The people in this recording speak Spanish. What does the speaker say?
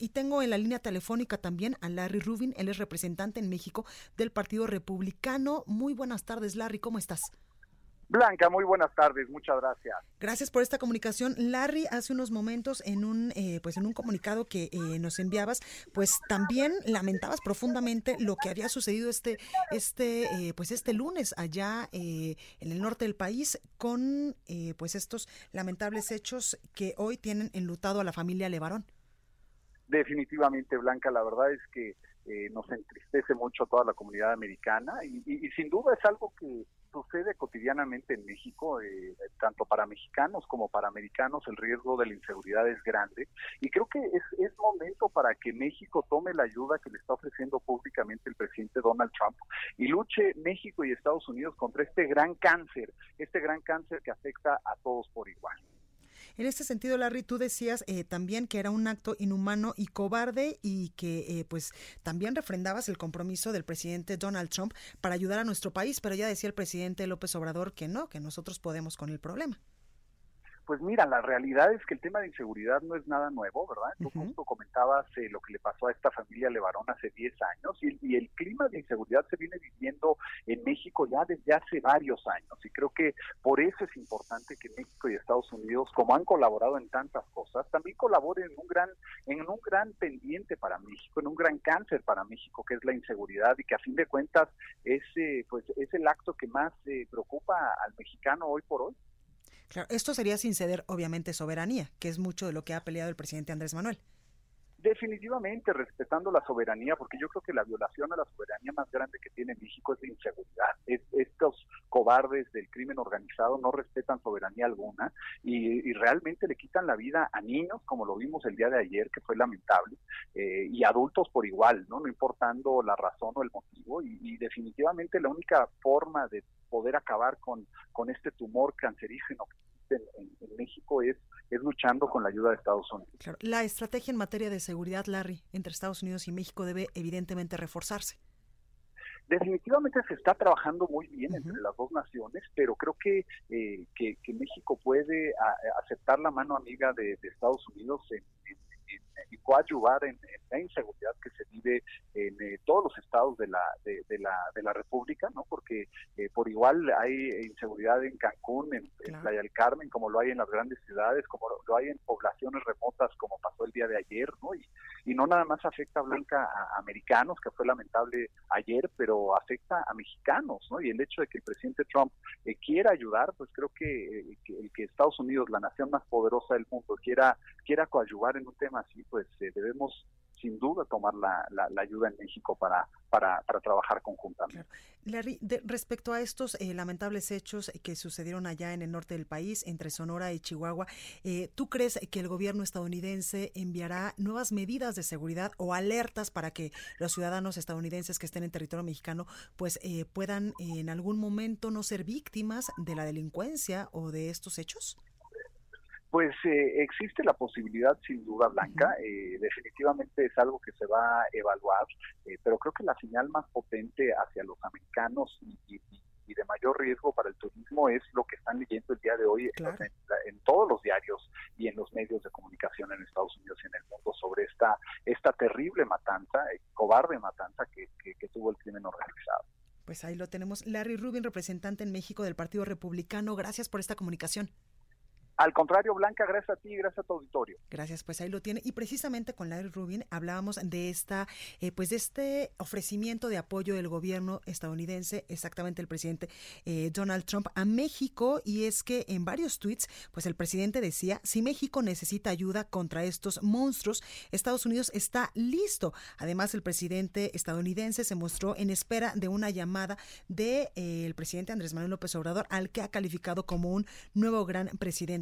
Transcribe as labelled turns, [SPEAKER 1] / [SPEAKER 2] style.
[SPEAKER 1] Y tengo en la línea telefónica también a Larry Rubin, él es representante en México del Partido Republicano. Muy buenas tardes, Larry, ¿cómo estás?
[SPEAKER 2] Blanca, muy buenas tardes, muchas gracias.
[SPEAKER 1] Gracias por esta comunicación. Larry, hace unos momentos en un eh, pues en un comunicado que eh, nos enviabas, pues también lamentabas profundamente lo que había sucedido este este eh, pues este lunes allá en el norte del país con pues estos lamentables hechos que hoy tienen enlutado a la familia Levarón.
[SPEAKER 2] Definitivamente, Blanca, la verdad es que nos entristece mucho a toda la comunidad americana y sin duda es algo que sucede cotidianamente en México, eh, tanto para mexicanos como para americanos, el riesgo de la inseguridad es grande. Y creo que es, es momento para que México tome la ayuda que le está ofreciendo públicamente el presidente Donald Trump y luche México y Estados Unidos contra este gran cáncer, este gran cáncer que afecta a todos por igual.
[SPEAKER 1] En este sentido, Larry, tú decías eh, también que era un acto inhumano y cobarde y que eh, pues también refrendabas el compromiso del presidente Donald Trump para ayudar a nuestro país, pero ya decía el presidente López Obrador que no, que nosotros podemos con el problema.
[SPEAKER 2] Pues mira, la realidad es que el tema de inseguridad no es nada nuevo, ¿verdad? Tú justo comentabas eh, lo que le pasó a esta familia Levarón hace 10 años y, el clima de inseguridad se viene viviendo en México ya desde hace varios años y creo que por eso es importante que México y Estados Unidos, como han colaborado en tantas cosas, también colaboren en un gran en un gran pendiente para México, en un gran cáncer para México que es la inseguridad y que a fin de cuentas es eh, pues es el acto que más eh, preocupa al mexicano hoy por hoy.
[SPEAKER 1] Claro, esto sería sin ceder, obviamente, soberanía, que es mucho de lo que ha peleado el presidente Andrés Manuel.
[SPEAKER 2] Definitivamente respetando la soberanía, porque yo creo que la violación a la soberanía más grande que tiene México es la inseguridad. estos cobardes del crimen organizado no respetan soberanía alguna y, realmente le quitan la vida a niños, como lo vimos el día de ayer, que fue lamentable, eh, y adultos por igual, no no importando la razón o el motivo. Y, definitivamente la única forma de poder acabar con, con este tumor cancerígeno en, en, México es, es luchando con la ayuda de Estados Unidos.
[SPEAKER 1] La estrategia en materia de seguridad, Larry, entre Estados Unidos y México debe evidentemente reforzarse.
[SPEAKER 2] Definitivamente se está trabajando muy bien entre las dos naciones, pero creo que, eh, que, México puede aceptar la mano amiga de, Estados Unidos en, y coadyuvar en, en, la inseguridad que se vive en eh, todos los estados de la, de, la, de la República, ¿no? Porque eh, por igual hay inseguridad en Cancún, en, Playa del Carmen, como lo hay en las grandes ciudades, como lo, hay en poblaciones remotas, como pasó el día de ayer, ¿no? Y, y no nada más afecta a Blanca a, americanos, que fue lamentable ayer, pero afecta a mexicanos, ¿no? Y el hecho de que el presidente Trump eh, quiera ayudar, pues creo que, que, que Estados Unidos, la nación más poderosa del mundo, quiera, quiera coadyuvar en un tema así, pues pues debemos sin duda tomar la, la, ayuda en México para, para, para trabajar conjuntamente.
[SPEAKER 1] Larry, respecto a estos eh, lamentables hechos que sucedieron allá en el norte del país, entre Sonora y Chihuahua, eh, ¿tú crees que el gobierno estadounidense enviará nuevas medidas de seguridad o alertas para que los ciudadanos estadounidenses que estén en territorio mexicano pues eh, puedan en algún momento no ser víctimas de la delincuencia o de estos hechos?
[SPEAKER 2] Pues eh, existe la posibilidad, sin duda, Blanca. Eh, definitivamente es algo que se va a evaluar, eh, pero creo que la señal más potente hacia los americanos y, de mayor riesgo para el turismo es lo que están leyendo el día de hoy en, todos los diarios y en los medios de comunicación en Estados Unidos y en el mundo sobre esta esta terrible matanza, cobarde matanza que, que tuvo el crimen organizado.
[SPEAKER 1] Pues ahí lo tenemos. Larry Rubin, representante en México del Partido Republicano. Gracias por esta comunicación.
[SPEAKER 2] Al contrario, Blanca, gracias a ti y gracias a tu auditorio.
[SPEAKER 1] Gracias, pues ahí lo tiene. Y precisamente con Larry Rubin hablábamos de esta, eh, pues de este ofrecimiento de apoyo del gobierno estadounidense, exactamente el presidente eh, Donald Trump a México. Y es que en varios tweets, pues el presidente decía, si México necesita ayuda contra estos monstruos, Estados Unidos está listo. Además, el presidente estadounidense se mostró en espera de una llamada del de, eh, presidente Andrés Manuel López Obrador, al que ha calificado como un nuevo gran